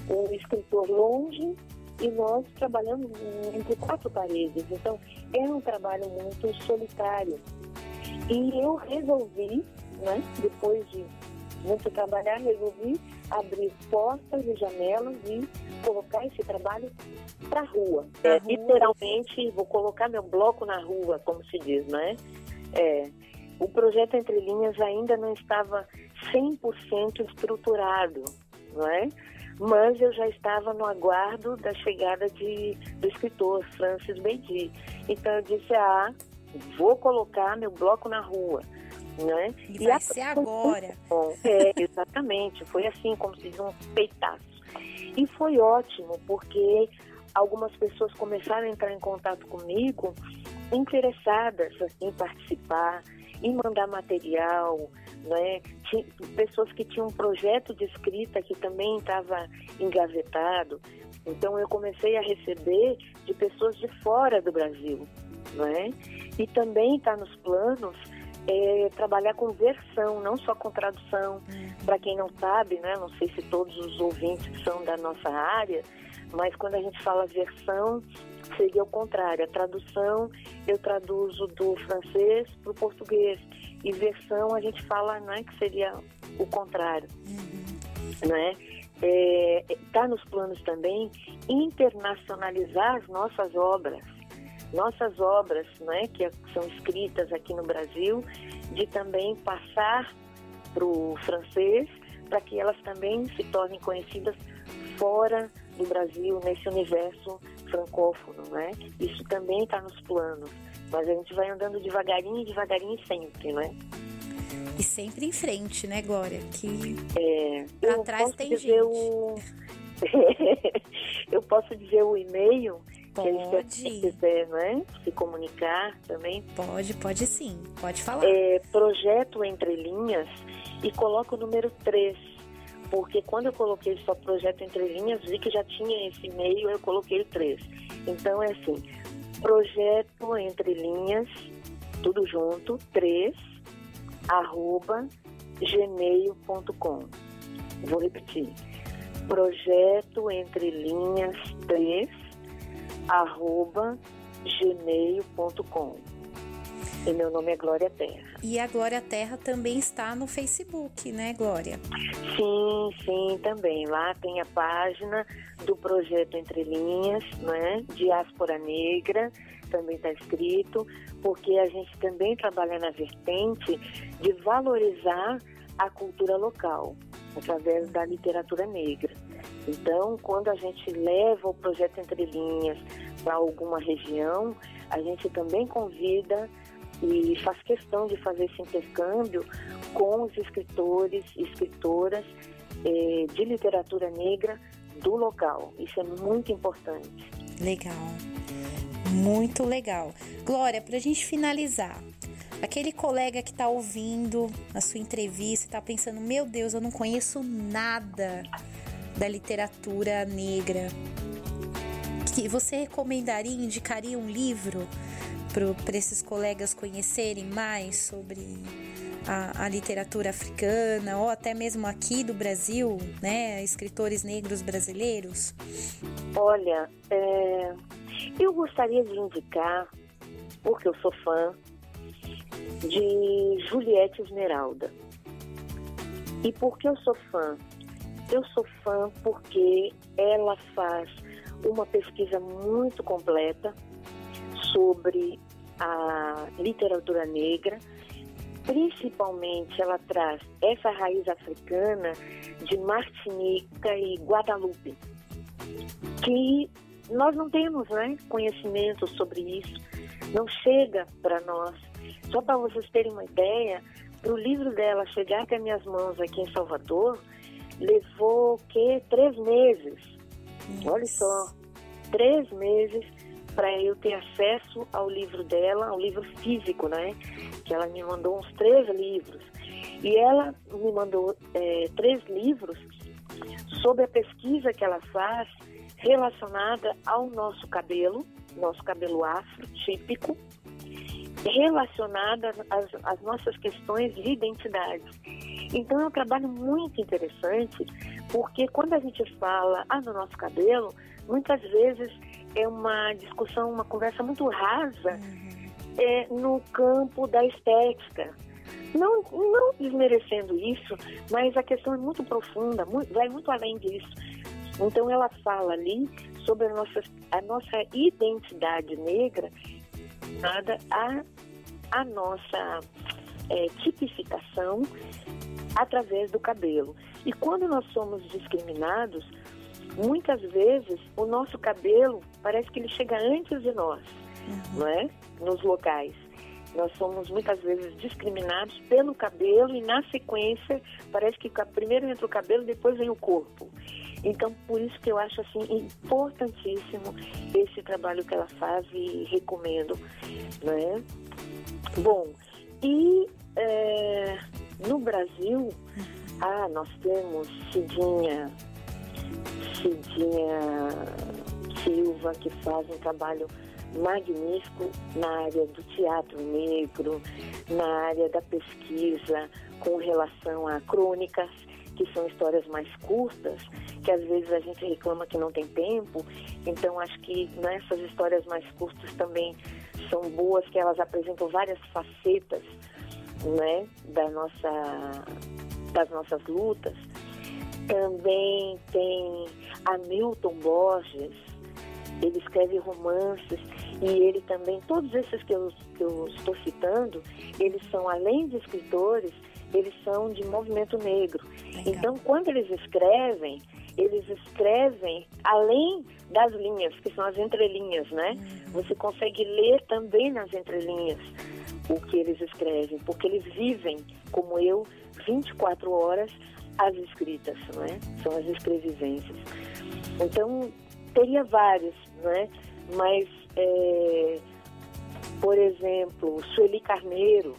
o escritor longe e nós trabalhamos entre quatro paredes. Então, é um trabalho muito solitário. E eu resolvi, né, depois de muito trabalhar, resolvi abrir portas e janelas e colocar esse trabalho para a rua. É, literalmente, vou colocar meu bloco na rua, como se diz, né? É, o projeto Entre Linhas ainda não estava 100% estruturado, não é? Mas eu já estava no aguardo da chegada de, do escritor Francis Beidi. Então eu disse, ah, vou colocar meu bloco na rua. Né? E, e vai ser agora. É, exatamente. Foi assim, como se diz, um peitaço. E foi ótimo, porque algumas pessoas começaram a entrar em contato comigo interessadas em participar, em mandar material, né? Tinha pessoas que tinham um projeto de escrita que também estava engavetado. Então eu comecei a receber de pessoas de fora do Brasil, né? E também está nos planos é, trabalhar com versão, não só com tradução. Uhum. Para quem não sabe, né, não sei se todos os ouvintes são da nossa área, mas quando a gente fala versão, seria o contrário. A tradução, eu traduzo do francês para o português. E versão, a gente fala né, que seria o contrário. Uhum. Né? Está é, tá nos planos também internacionalizar as nossas obras nossas obras, né, que são escritas aqui no Brasil, de também passar para o francês, para que elas também se tornem conhecidas fora do Brasil, nesse universo francófono, né? Isso também está nos planos, mas a gente vai andando devagarinho, devagarinho sempre, né? E sempre em frente, né, Glória? Que é, para trás tem gente. O... eu posso dizer o e-mail Pode. Se quiser, né? Se comunicar também. Pode, pode sim. Pode falar. É, projeto Entre Linhas e coloca o número 3. Porque quando eu coloquei só projeto Entre Linhas, vi que já tinha esse e-mail, eu coloquei o 3. Então é assim, projeto Entre Linhas, tudo junto, 3, arroba gmail.com. Vou repetir. Projeto Entre Linhas 3, arroba gmail.com. E meu nome é Glória Terra. E a Glória Terra também está no Facebook, né, Glória? Sim, sim, também. Lá tem a página do projeto Entre Linhas, né? Diáspora Negra, também está escrito, porque a gente também trabalha na vertente de valorizar a cultura local, através da literatura negra. Então, quando a gente leva o projeto Entre Linhas para alguma região, a gente também convida e faz questão de fazer esse intercâmbio com os escritores e escritoras eh, de literatura negra do local. Isso é muito importante. Legal, muito legal. Glória, para a gente finalizar, aquele colega que está ouvindo a sua entrevista está pensando: meu Deus, eu não conheço nada da literatura negra. Que você recomendaria, indicaria um livro para esses colegas conhecerem mais sobre a, a, literatura africana ou até mesmo aqui do Brasil, né, escritores negros brasileiros? Olha, é, eu gostaria de indicar, porque eu sou fã, de Juliette Esmeralda. E por que eu sou fã? Eu sou fã porque ela faz uma pesquisa muito completa sobre a literatura negra. Principalmente, ela traz essa raiz africana de Martinica e Guadalupe, que nós não temos né, conhecimento sobre isso, não chega para nós. Só para vocês terem uma ideia, para o livro dela chegar até minhas mãos aqui em Salvador, levou que três meses. Olha só, três meses para eu ter acesso ao livro dela, ao livro físico, né? Que ela me mandou uns três livros. E ela me mandou é, três livros sobre a pesquisa que ela faz relacionada ao nosso cabelo, nosso cabelo afro típico, relacionada às, às nossas questões de identidade. Então é um trabalho muito interessante, porque quando a gente fala ah, no nosso cabelo, muitas vezes é uma discussão, uma conversa muito rasa uhum. é, no campo da estética. Não, não desmerecendo isso, mas a questão é muito profunda, muito, vai muito além disso. Então ela fala ali sobre a nossa, a nossa identidade negra nada a, a nossa é, tipificação através do cabelo. E quando nós somos discriminados, muitas vezes o nosso cabelo parece que ele chega antes de nós, uhum. não é? Nos locais. Nós somos muitas vezes discriminados pelo cabelo e na sequência parece que primeiro entra o cabelo, depois vem o corpo. Então, por isso que eu acho assim importantíssimo esse trabalho que ela faz e recomendo, né? Bom, e é, no Brasil, ah, nós temos Cidinha Cidinha Silva, que faz um trabalho magnífico na área do teatro negro, na área da pesquisa com relação a crônicas, que são histórias mais curtas, que às vezes a gente reclama que não tem tempo. Então acho que nessas histórias mais curtas também são boas, que elas apresentam várias facetas né, da nossa, das nossas lutas. Também tem Hamilton Borges, ele escreve romances e ele também, todos esses que eu, que eu estou citando, eles são, além de escritores, eles são de movimento negro. Legal. Então, quando eles escrevem, eles escrevem além das linhas, que são as entrelinhas, né? Uhum. Você consegue ler também nas entrelinhas o que eles escrevem, porque eles vivem, como eu, 24 horas as escritas, não é? São as escrevivências. Então, teria vários, não é? Mas, é, por exemplo, Sueli Carneiro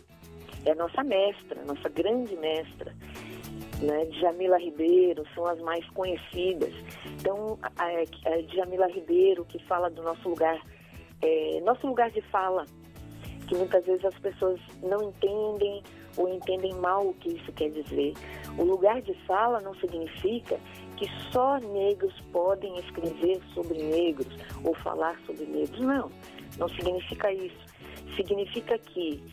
é nossa mestra, nossa grande mestra. Né, Djamila Ribeiro são as mais conhecidas. Então, a, a Djamila Ribeiro, que fala do nosso lugar, é, nosso lugar de fala, que muitas vezes as pessoas não entendem ou entendem mal o que isso quer dizer. O lugar de fala não significa que só negros podem escrever sobre negros ou falar sobre negros. Não, não significa isso. Significa que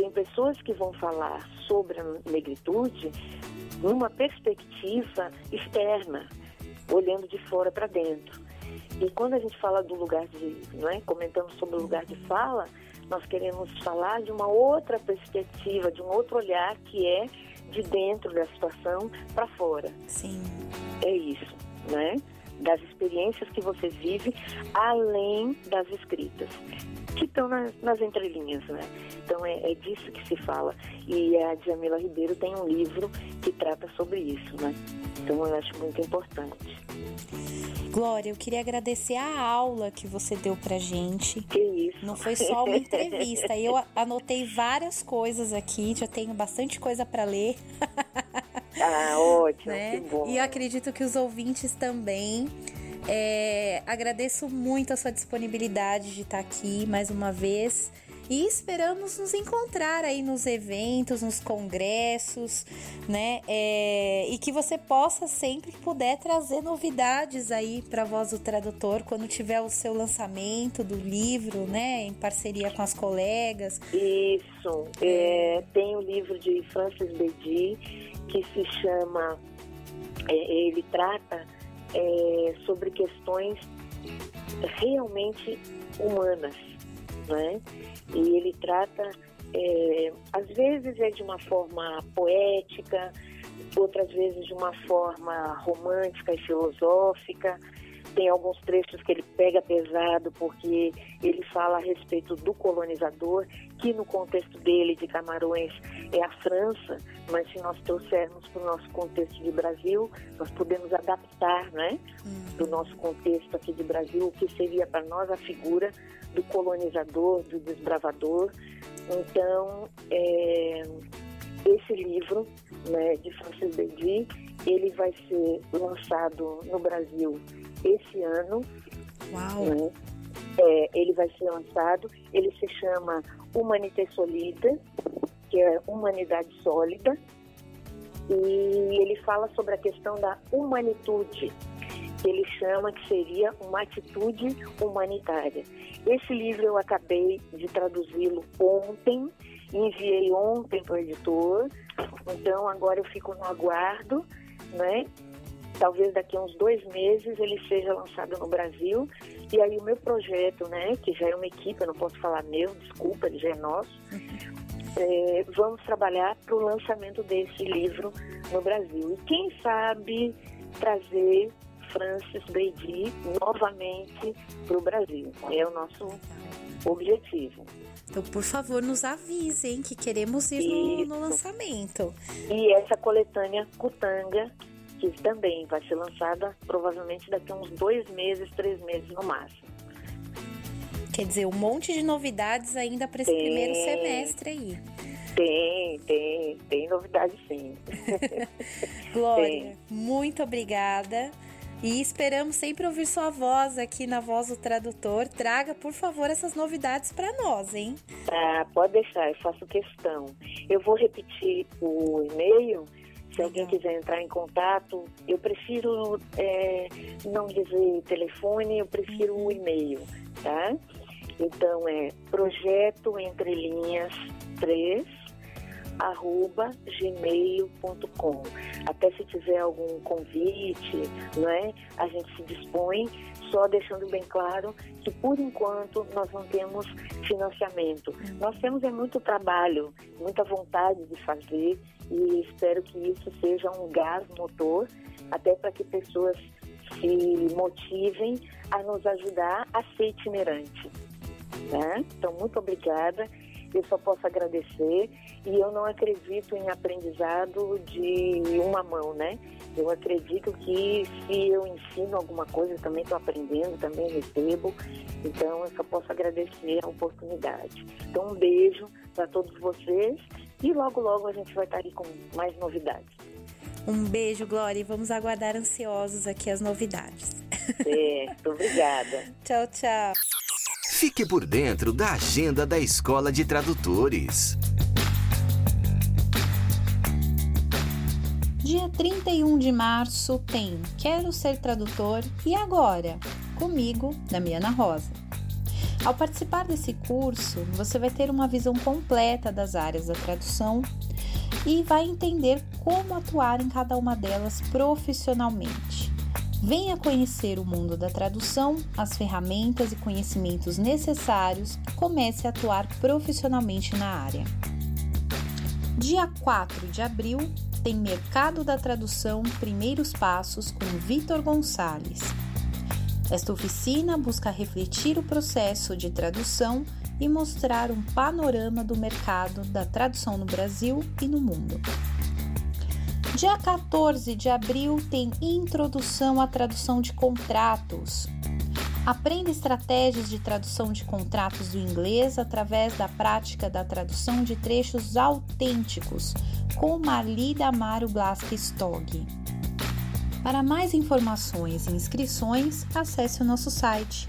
tem pessoas que vão falar sobre a negritude numa perspectiva externa, olhando de fora para dentro. E quando a gente fala do lugar de, não é, comentamos sobre o lugar de fala, nós queremos falar de uma outra perspectiva, de um outro olhar que é de dentro da situação para fora. Sim. É isso, né? Das experiências que você vive, além das escritas, que estão nas, nas entrelinhas, né? Então é, é, disso que se fala. E a Djamila Ribeiro tem um livro que trata sobre isso, né? Então eu acho muito importante. Glória, eu queria agradecer a aula que você deu pra gente. Que isso. Não foi só uma entrevista. Eu anotei várias coisas aqui, já tenho bastante coisa para ler. Ah, ótimo, né? que bom. E acredito que os ouvintes também. É, agradeço muito a sua disponibilidade de estar aqui mais uma vez e esperamos nos encontrar aí nos eventos, nos congressos, né? É, e que você possa sempre que puder trazer novidades aí para voz do tradutor quando tiver o seu lançamento do livro, né? Em parceria com as colegas. Isso. É, tem o livro de Francis Bedi que se chama, é, ele trata é, sobre questões realmente humanas, né? E ele trata, é, às vezes é de uma forma poética, outras vezes de uma forma romântica e filosófica. Tem alguns trechos que ele pega pesado porque ele fala a respeito do colonizador, que no contexto dele de Camarões é a França, mas se nós trouxermos para o nosso contexto de Brasil, nós podemos adaptar, né, do nosso contexto aqui de Brasil, o que seria para nós a figura do colonizador, do desbravador. Então, é, esse livro né, de Francis Bedi, ele vai ser lançado no Brasil esse ano. Uau! Né? É, ele vai ser lançado, ele se chama Humanité Solida, que é Humanidade Sólida, e ele fala sobre a questão da humanitude, que ele chama que seria uma atitude humanitária. Esse livro eu acabei de traduzi-lo ontem, enviei ontem para o editor, então agora eu fico no aguardo, né? Talvez daqui a uns dois meses ele seja lançado no Brasil. E aí o meu projeto, né, que já é uma equipe, eu não posso falar meu, desculpa, ele já é nosso, é, vamos trabalhar para o lançamento desse livro no Brasil. E quem sabe trazer Francis Brady novamente para o Brasil. É o nosso objetivo. Então, por favor, nos avisem que queremos ir no, no, lançamento. E essa coletânea Cutanga, que também vai ser lançada provavelmente daqui a uns dois meses, três meses no máximo. Quer dizer, um monte de novidades ainda para esse tem, primeiro semestre aí. Tem, tem, tem novidade sim. Glória, tem. muito obrigada. E esperamos sempre ouvir sua voz aqui na Voz do Tradutor. Traga, por favor, essas novidades para nós, hein? Ah, pode deixar, eu faço questão. Eu vou repetir o e-mail. Se alguém quiser entrar em contato, eu prefiro é, não dizer telefone, eu prefiro o e-mail, tá? Então é projeto entre linhas 3 arroba gmail.com. Até se tiver algum convite, não é? A gente se dispõe, só deixando bem claro que por enquanto nós não temos financiamento. Nós temos é muito trabalho, muita vontade de fazer e espero que isso seja um gás motor até para que pessoas se motivem a nos ajudar a ser itinerante. Né? Então, muito obrigada eu só posso agradecer e eu não acredito em aprendizado de uma mão, né? Eu acredito que se eu ensino alguma coisa, eu também estou aprendendo, também recebo. Então, eu só posso agradecer a oportunidade. Então, um beijo para todos vocês e logo, logo a gente vai estar aí com mais novidades. Um beijo, Glória, e vamos aguardar ansiosos aqui as novidades. Certo, obrigada. tchau, tchau. Fique por dentro da agenda da Escola de Tradutores. Dia 31 de março tem Quero Ser Tradutor e Agora? Comigo, Damiana Rosa. Ao participar desse curso, você vai ter uma visão completa das áreas da tradução e vai entender como atuar em cada uma delas profissionalmente. Venha conhecer o mundo da tradução, as ferramentas e conhecimentos necessários e comece a atuar profissionalmente na área. Dia 4 de abril tem Mercado da Tradução Primeiros Passos com Vitor Gonçalves. Esta oficina busca refletir o processo de tradução e mostrar um panorama do mercado da tradução no Brasil e no mundo. Dia 14 de abril tem Introdução à Tradução de Contratos. Aprenda estratégias de tradução de contratos do inglês através da prática da tradução de trechos autênticos com Marli Damaro Glask Stog. Para mais informações e inscrições, acesse o nosso site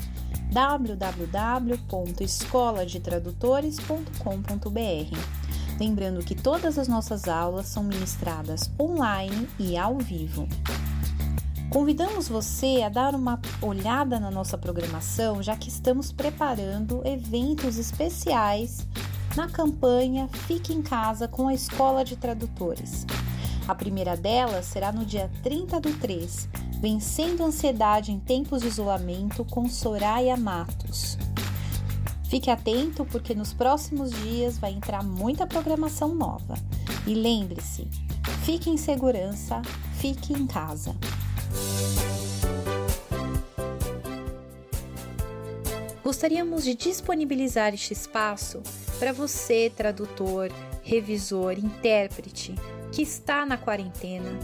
www.escoladetradutores.com.br. Lembrando que todas as nossas aulas são ministradas online e ao vivo. Convidamos você a dar uma olhada na nossa programação, já que estamos preparando eventos especiais na campanha Fique em Casa com a Escola de Tradutores. A primeira delas será no dia 30 do 3, Vencendo a Ansiedade em Tempos de Isolamento com Soraya Matos. Fique atento porque nos próximos dias vai entrar muita programação nova. E lembre-se, fique em segurança, fique em casa. Gostaríamos de disponibilizar este espaço para você, tradutor, revisor, intérprete, que está na quarentena,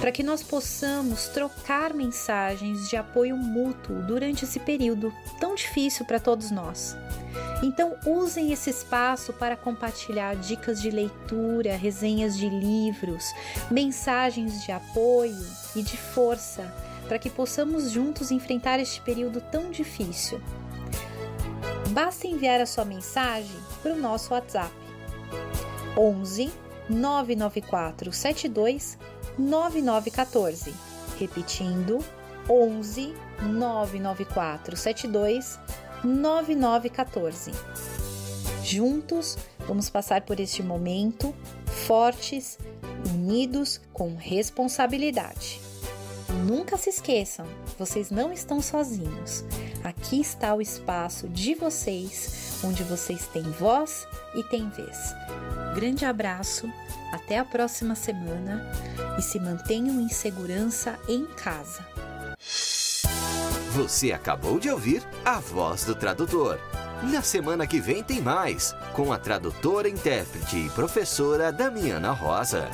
para que nós possamos trocar mensagens de apoio mútuo durante esse período tão difícil para todos nós. Então, usem esse espaço para compartilhar dicas de leitura, resenhas de livros, mensagens de apoio e de força para que possamos juntos enfrentar este período tão difícil. Basta enviar a sua mensagem para o nosso WhatsApp 11 994 72 9914. Repetindo 11 994 72 9914. Juntos, vamos passar por este momento fortes, unidos, com responsabilidade. Nunca se esqueçam, vocês não estão sozinhos. Aqui está o espaço de vocês, onde vocês têm voz e têm vez. Grande abraço, até a próxima semana e se mantenham em segurança em casa. Você acabou de ouvir a voz do tradutor. Na semana que vem tem mais, com a tradutora, intérprete e professora Damiana Rosa.